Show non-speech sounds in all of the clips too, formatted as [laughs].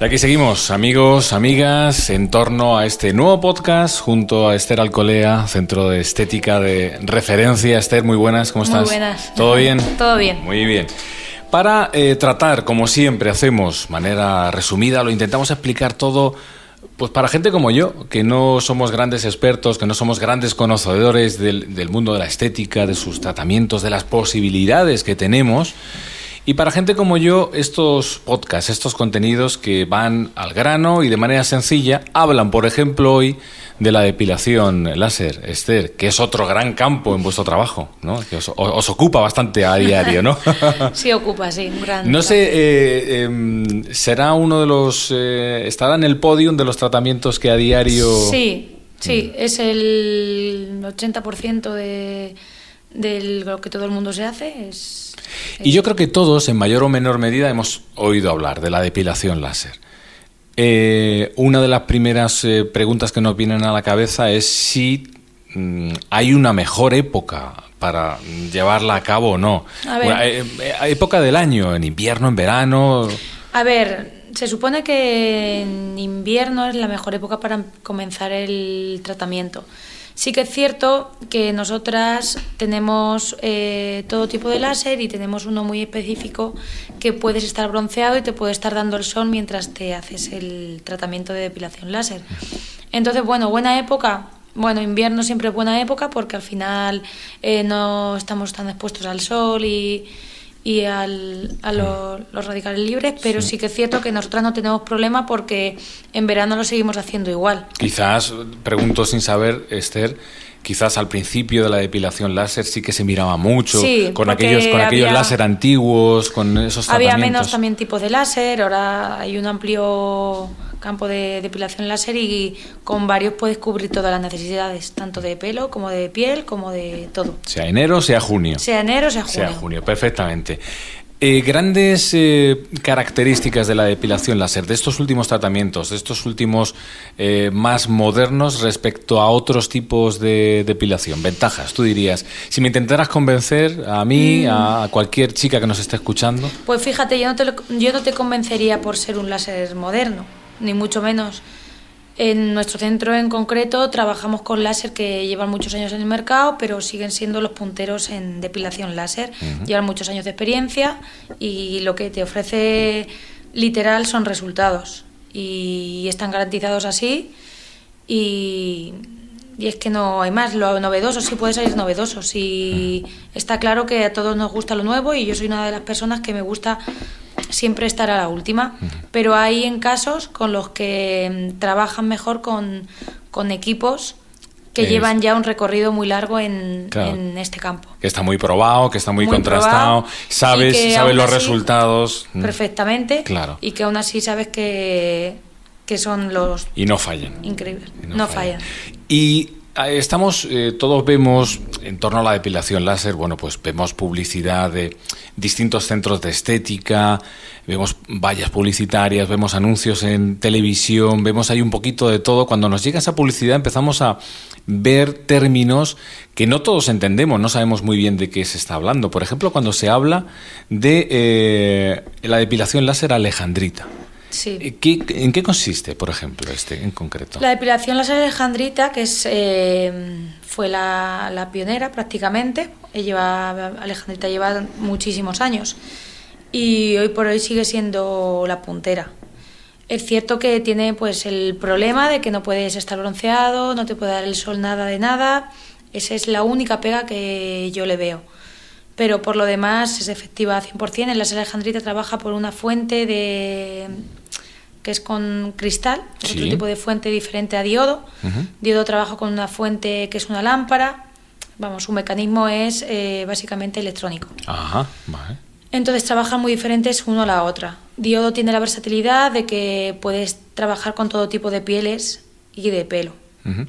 Y aquí seguimos, amigos, amigas, en torno a este nuevo podcast junto a Esther Alcolea, Centro de Estética de Referencia. Esther, muy buenas, ¿cómo estás? Muy buenas. ¿Todo bien? [laughs] Todo bien. Muy bien. Para eh, tratar, como siempre hacemos, manera resumida, lo intentamos explicar todo, pues para gente como yo, que no somos grandes expertos, que no somos grandes conocedores del, del mundo de la estética, de sus tratamientos, de las posibilidades que tenemos. Y para gente como yo, estos podcasts, estos contenidos que van al grano y de manera sencilla, hablan, por ejemplo, hoy de la depilación láser, Esther, que es otro gran campo en vuestro trabajo, ¿no? Que os, os ocupa bastante a diario, ¿no? [laughs] sí, ocupa, sí, un gran. No sé, eh, eh, será uno de los. Eh, estará en el podium de los tratamientos que a diario. Sí, sí, es el 80% de, de lo que todo el mundo se hace. Es y yo creo que todos, en mayor o menor medida, hemos oído hablar de la depilación láser. Eh, una de las primeras eh, preguntas que nos vienen a la cabeza es si mm, hay una mejor época para llevarla a cabo o no. A ver. eh, eh, época del año, en invierno, en verano. A ver, se supone que en invierno es la mejor época para comenzar el tratamiento. Sí que es cierto que nosotras tenemos eh, todo tipo de láser y tenemos uno muy específico que puedes estar bronceado y te puede estar dando el sol mientras te haces el tratamiento de depilación láser. Entonces, bueno, buena época. Bueno, invierno siempre es buena época porque al final eh, no estamos tan expuestos al sol y, y al, a lo- los radicales libres, pero sí. que es cierto que nosotras no tenemos problema porque en verano lo seguimos haciendo igual. Quizás, pregunto sin saber, Esther, quizás al principio de la depilación láser sí que se miraba mucho, Sí, con aquellos, con aquellos había- láser antiguos, con esos Había tratamientos. menos también tipos de láser, ahora hay un amplio campo de depilación láser y con varios puedes cubrir todas las necesidades, tanto de pelo como de piel, como de todo. Sea enero, sea junio. Sea enero, sea junio. Sea junio, perfectamente. Eh, grandes eh, características de la depilación láser, de estos últimos tratamientos, de estos últimos eh, más modernos respecto a otros tipos de depilación. Ventajas, tú dirías. Si me intentaras convencer a mí, a cualquier chica que nos esté escuchando. Pues fíjate, yo no, te lo- yo no te convencería por ser un láser moderno, ni mucho menos. En nuestro centro en concreto trabajamos con láser que llevan muchos años en el mercado, pero siguen siendo los punteros en depilación láser. Llevan muchos años de experiencia y lo que te ofrece literal son resultados. Y están garantizados así. Y, y es que no hay más. Lo novedoso sí puede salir novedoso. Sí, está claro que a todos nos gusta lo nuevo y yo soy una de las personas que me gusta siempre estar a la última. Pero hay en casos con los que mm, trabajan mejor con, con equipos que Es- llevan ya un recorrido muy largo en, Claro. en este campo. Que está muy probado, que está muy, Muy contrastado, probado, sabes, sabes los así- resultados mm, Perfectamente. Claro. Y que aún así sabes que, que son los y no fallan. increíbles. No, fallan. Y estamos, eh, todos vemos en torno a la depilación láser, bueno, pues vemos publicidad de distintos centros de estética, vemos vallas publicitarias, vemos anuncios en televisión, vemos ahí un poquito de todo. Cuando nos llega esa publicidad empezamos a ver términos que no todos entendemos, no sabemos muy bien de qué se está hablando. Por ejemplo, cuando se habla de eh, la depilación láser alejandrita. Sí. Eh, ¿qué- ¿En qué consiste, por ejemplo, este en concreto? La depilación láser alejandrita, que es, eh, fue la, la pionera prácticamente, eh, lleva, Alejandrita lleva muchísimos años y hoy por hoy sigue siendo la puntera. Es cierto que tiene pues el problema de que no puedes estar bronceado, no te puede dar el sol nada de nada. Esa es la única pega que yo le veo. Pero por lo demás es efectiva al 100%. El láser alejandrita trabaja por una fuente de que es con cristal, es Sí. otro tipo de fuente diferente a diodo. Diodo trabaja con una fuente que es una lámpara. Vamos, su mecanismo es eh, básicamente electrónico. Ajá, vale. Entonces trabajan muy diferentes uno a la otra. Diodo tiene la versatilidad de que puedes trabajar con todo tipo de pieles y de pelo.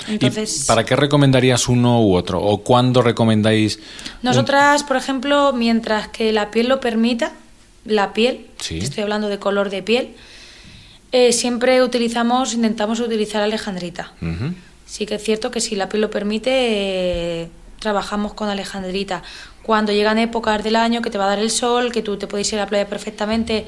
Entonces, ¿Y para qué recomendarías uno u otro? ¿O cuándo recomendáis? un- nosotras, por ejemplo, mientras que la piel lo permita, la piel, Sí. estoy hablando de color de piel, eh, siempre utilizamos, intentamos utilizar alejandrita. Sí que es cierto que si la piel lo permite, eh, trabajamos con alejandrita. Cuando llegan épocas del año que te va a dar el sol, que tú te puedes ir a la playa perfectamente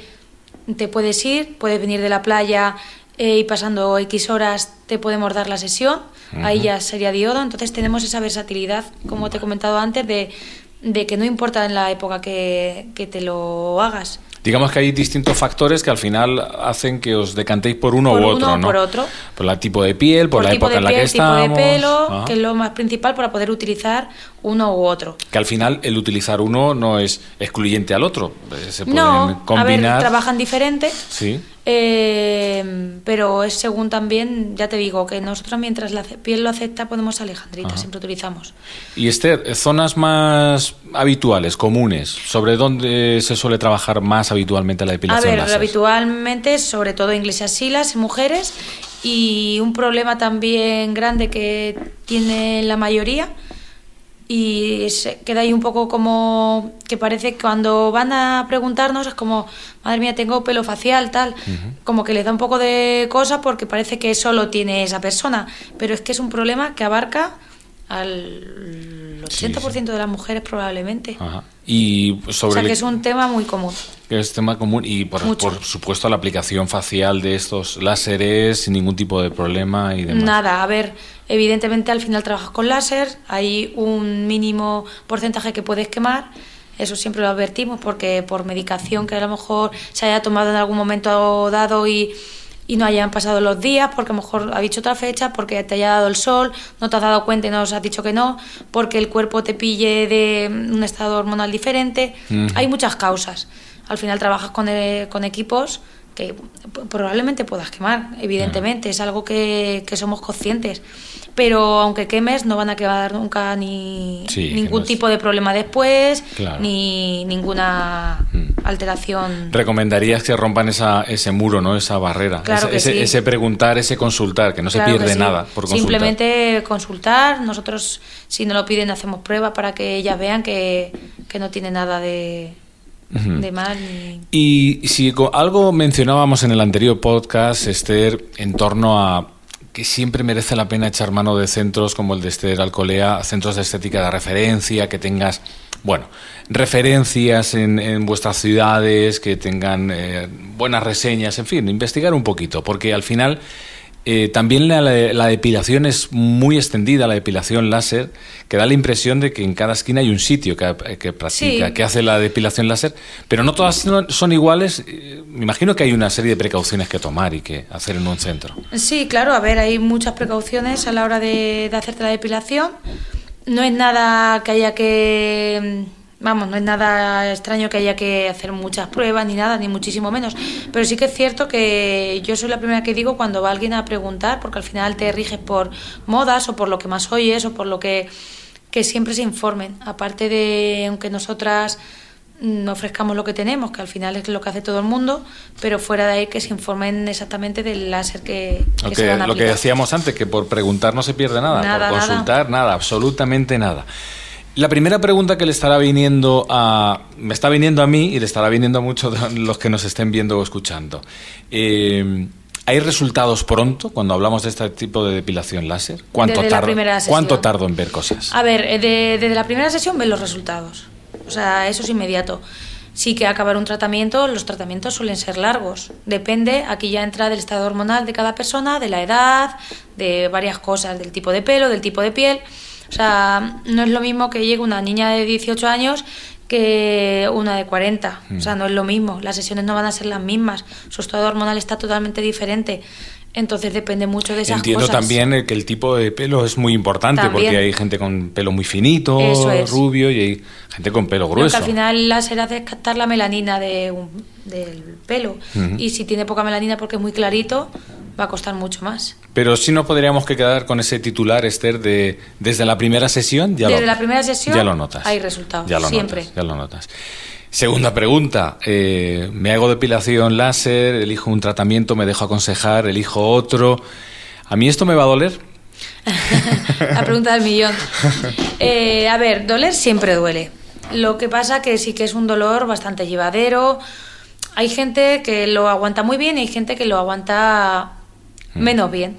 te puedes ir, puedes venir de la playa eh, y pasando X horas te podemos dar la sesión, ahí ya sería diodo, entonces tenemos esa versatilidad, como te he comentado antes, de, de que no importa en la época que, que te lo hagas. Digamos que hay distintos factores que al final hacen que os decantéis por uno Por u uno otro, o ¿no? por otro. Por el tipo de piel, por, la tipo época de en la piel, que tipo estamos. de pelo, Ajá. que es lo más principal para poder utilizar uno u otro. Que al final el utilizar uno no es excluyente al otro. Se pueden No, a ver, combinar. trabajan diferente, Sí. Eh, pero es según también, ya te digo, que nosotros mientras la piel lo acepta podemos alejandrita, Ajá. siempre utilizamos. Y Esther, eh, zonas más habituales, comunes, ¿sobre dónde se suele trabajar más habitualmente la A depilación ver, láser? habitualmente, sobre todo iglesias silas, mujeres, y un problema también grande que tiene la mayoría, y se queda ahí un poco como que parece que cuando van a preguntarnos es como, madre mía, tengo pelo facial, tal, como que les da un poco de cosa porque parece que solo tiene esa persona, pero es que es un problema que abarca al 80% de las mujeres probablemente. Ajá. Y O sobre sea el- que es un tema muy común. es tema común y por, por supuesto la aplicación facial de estos láseres sin ningún tipo de problema y demás. Nada, a ver, evidentemente al final trabajas con láser, hay un mínimo porcentaje que puedes quemar, eso siempre lo advertimos porque por medicación que a lo mejor se haya tomado en algún momento dado y, y no hayan pasado los días, porque a lo mejor ha dicho otra fecha, porque te haya dado el sol, no te has dado cuenta y nos has dicho que no, porque el cuerpo te pille de un estado hormonal diferente, hay muchas causas. Al final trabajas con, eh, con equipos que probablemente puedas quemar, evidentemente, es algo que, que somos conscientes. Pero aunque quemes, no van a quedar nunca ni Sí, ningún no es- tipo de problema después, Claro. ni ninguna Mm. alteración. Recomendarías que rompan esa, ese muro, ¿no? Esa barrera. Claro ese, ese, sí. ese preguntar, ese consultar, que no se Claro pierde sí. nada por consultar. Simplemente consultar. Nosotros, si no lo piden, hacemos pruebas para que ellas vean que, que no tiene nada de, De. Y si algo mencionábamos en el anterior podcast, Esther, en torno a que siempre merece la pena echar mano de centros como el de Esther Alcolea, centros de estética de referencia, que tengas, bueno, referencias en, en vuestras ciudades, que tengan eh, buenas reseñas, en fin, investigar un poquito, porque al final eh, también la, la depilación es muy extendida, la depilación láser, que da la impresión de que en cada esquina hay un sitio que, que practica, Sí. que hace la depilación láser, pero no todas son- iguales. Eh, Me imagino que hay una serie de precauciones que tomar y que hacer en un centro. Sí, claro, a ver, hay muchas precauciones a la hora de, de hacerte la depilación. No es nada que haya que. Vamos, no es nada extraño que haya que hacer muchas pruebas ni nada, ni muchísimo menos. Pero sí que es cierto que yo soy la primera que digo cuando va alguien a preguntar, porque al final te riges por modas o por lo que más oyes o por lo que. que siempre se informen. Aparte de, aunque nosotras mm, ofrezcamos lo que tenemos, que al final es lo que hace todo el mundo, pero fuera de ahí que se informen exactamente del láser que, que Lo se van a lo que decíamos antes, que por preguntar no se pierde nada, Nada, por nada. consultar nada. absolutamente nada. La primera pregunta que le estará viniendo a. me está viniendo a mí y le estará viniendo a muchos de los que nos estén viendo o escuchando. Eh, ¿Hay resultados pronto cuando hablamos de este tipo de depilación láser? ¿Cuánto, Desde la tardo, primera sesión. ¿cuánto tardo en ver cosas? A ver, eh, de- desde la primera sesión ven los resultados. O sea, eso es inmediato. Sí que acabar un tratamiento, los tratamientos suelen ser largos. Depende, aquí ya entra del estado hormonal de cada persona, de la edad, de varias cosas, del tipo de pelo, del tipo de piel. O sea, no es lo mismo que llegue una niña de 18 años que una de 40. O sea, no es lo mismo. Las sesiones no van a ser las mismas. Su estado hormonal está totalmente diferente. Entonces depende mucho de esas Entiendo cosas. también eh, que el tipo de pelo es muy importante También. porque hay gente con pelo muy finito, es. rubio y hay gente con pelo Lo grueso. que al final el láser hace captar la melanina de un- del pelo. Y si tiene poca melanina porque es muy clarito, va a costar mucho más. Pero sí nos podríamos que quedar con ese titular, Esther, de desde la primera sesión ya Desde lo, la primera sesión ya lo notas. hay resultados, Ya lo siempre. notas, ya lo notas. Segunda pregunta, eh, me hago depilación láser, elijo un tratamiento, me dejo aconsejar, elijo otro. ¿A mí esto me va a doler? [laughs] la pregunta del millón. [laughs] Eh, a ver, doler siempre duele. Lo que pasa que sí que es un dolor bastante llevadero. Hay gente que lo aguanta muy bien y hay gente que lo aguanta menos bien.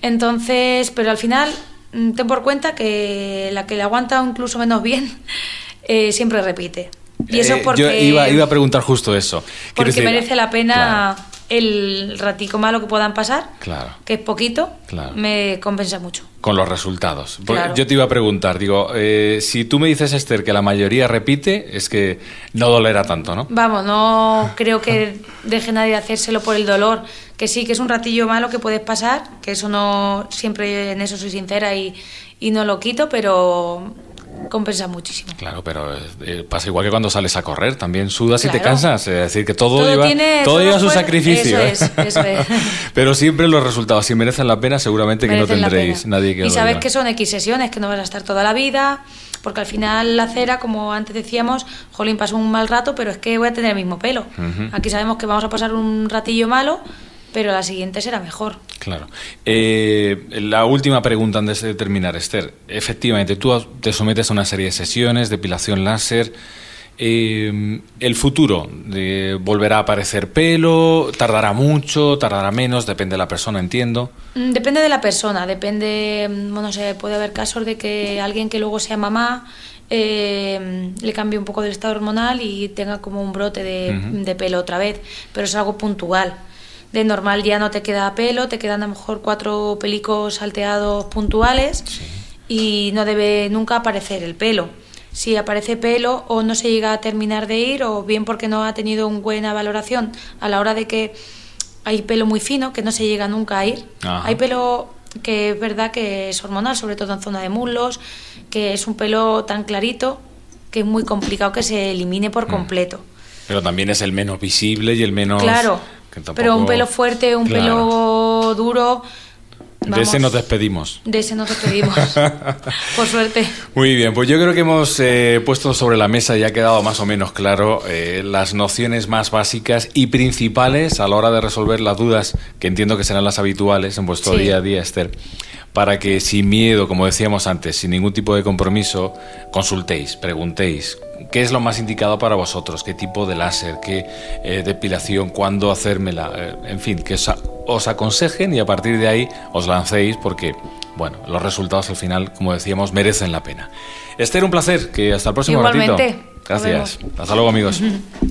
Entonces, pero al final, mm, ten por cuenta que la que le aguanta incluso menos bien [laughs] eh, siempre repite. Y eso Eh, porque... Yo iba, iba a preguntar justo eso. Porque decir, merece la pena Claro, el ratico malo que puedan pasar, Claro. que es poquito, Claro. me compensa mucho. con los resultados. Claro. Yo te iba a preguntar, digo, eh, si tú me dices, Esther, que la mayoría repite, es que no dolerá tanto, ¿no? Vamos, no creo que [laughs] deje nadie de hacérselo por el dolor. Que sí, que es un ratillo malo que puedes pasar, que eso no, siempre en eso soy sincera y, y no lo quito, pero compensa muchísimo. Claro, pero eh, pasa igual que cuando sales a correr, también sudas y te cansas. Es decir, que todo, Todo lleva, tiene- todo lleva su sacrificio. eso ¿eh? es, eso es. [laughs] pero siempre los resultados, si merecen la pena, seguramente que no tendréis nadie que Y sabes que son X sesiones, que no vas a estar toda la vida, porque al final la cera, como antes decíamos, jolín, pasó un mal rato, pero es que voy a tener el mismo pelo. Aquí sabemos que vamos a pasar un ratillo malo, pero la siguiente será mejor. Claro. Eh, la última pregunta antes de terminar, Esther. Efectivamente, tú te sometes a una serie de sesiones, depilación láser. Eh, el futuro, de- ¿volverá a aparecer pelo? ¿Tardará mucho? ¿Tardará menos? Depende de la persona, entiendo. Mm, Depende de la persona, depende, mm, bueno, sé, puede haber casos de que alguien que luego sea mamá eh, le cambie un poco del estado hormonal y tenga como un brote de pelo otra vez, pero es algo puntual. De normal ya no te queda pelo, te quedan a lo mejor cuatro pelicos salteados puntuales y no debe nunca aparecer el pelo. Si aparece pelo o no se llega a terminar de ir o bien porque no ha tenido una buena valoración a la hora de que hay pelo muy fino que no se llega nunca a ir. Ajá. Hay pelo que es verdad que es hormonal, sobre todo en zona de muslos, que es un pelo tan clarito que es muy complicado que se elimine por completo. Pero también es el menos visible y el menos... Claro, que tampoco- pero un pelo fuerte, un Claro. pelo duro... De ese nos despedimos. De ese nos despedimos, [laughs] por suerte. Muy bien, pues yo creo que hemos eh, puesto sobre la mesa y ha quedado más o menos claro eh, las nociones más básicas y principales a la hora de resolver las dudas que entiendo que serán las habituales en vuestro Sí. día a día, Esther, para que sin miedo, como decíamos antes, sin ningún tipo de compromiso, consultéis, preguntéis. ¿Qué es lo más indicado para vosotros? ¿Qué tipo de láser? ¿Qué eh, depilación? ¿Cuándo hacérmela? Eh, en fin, que os, os aconsejen y a partir de ahí os lancéis porque, bueno, los resultados al final, como decíamos, merecen la pena. Esther, un placer. Que hasta el próximo Igualmente. ratito. Gracias. Hasta luego, amigos. [laughs]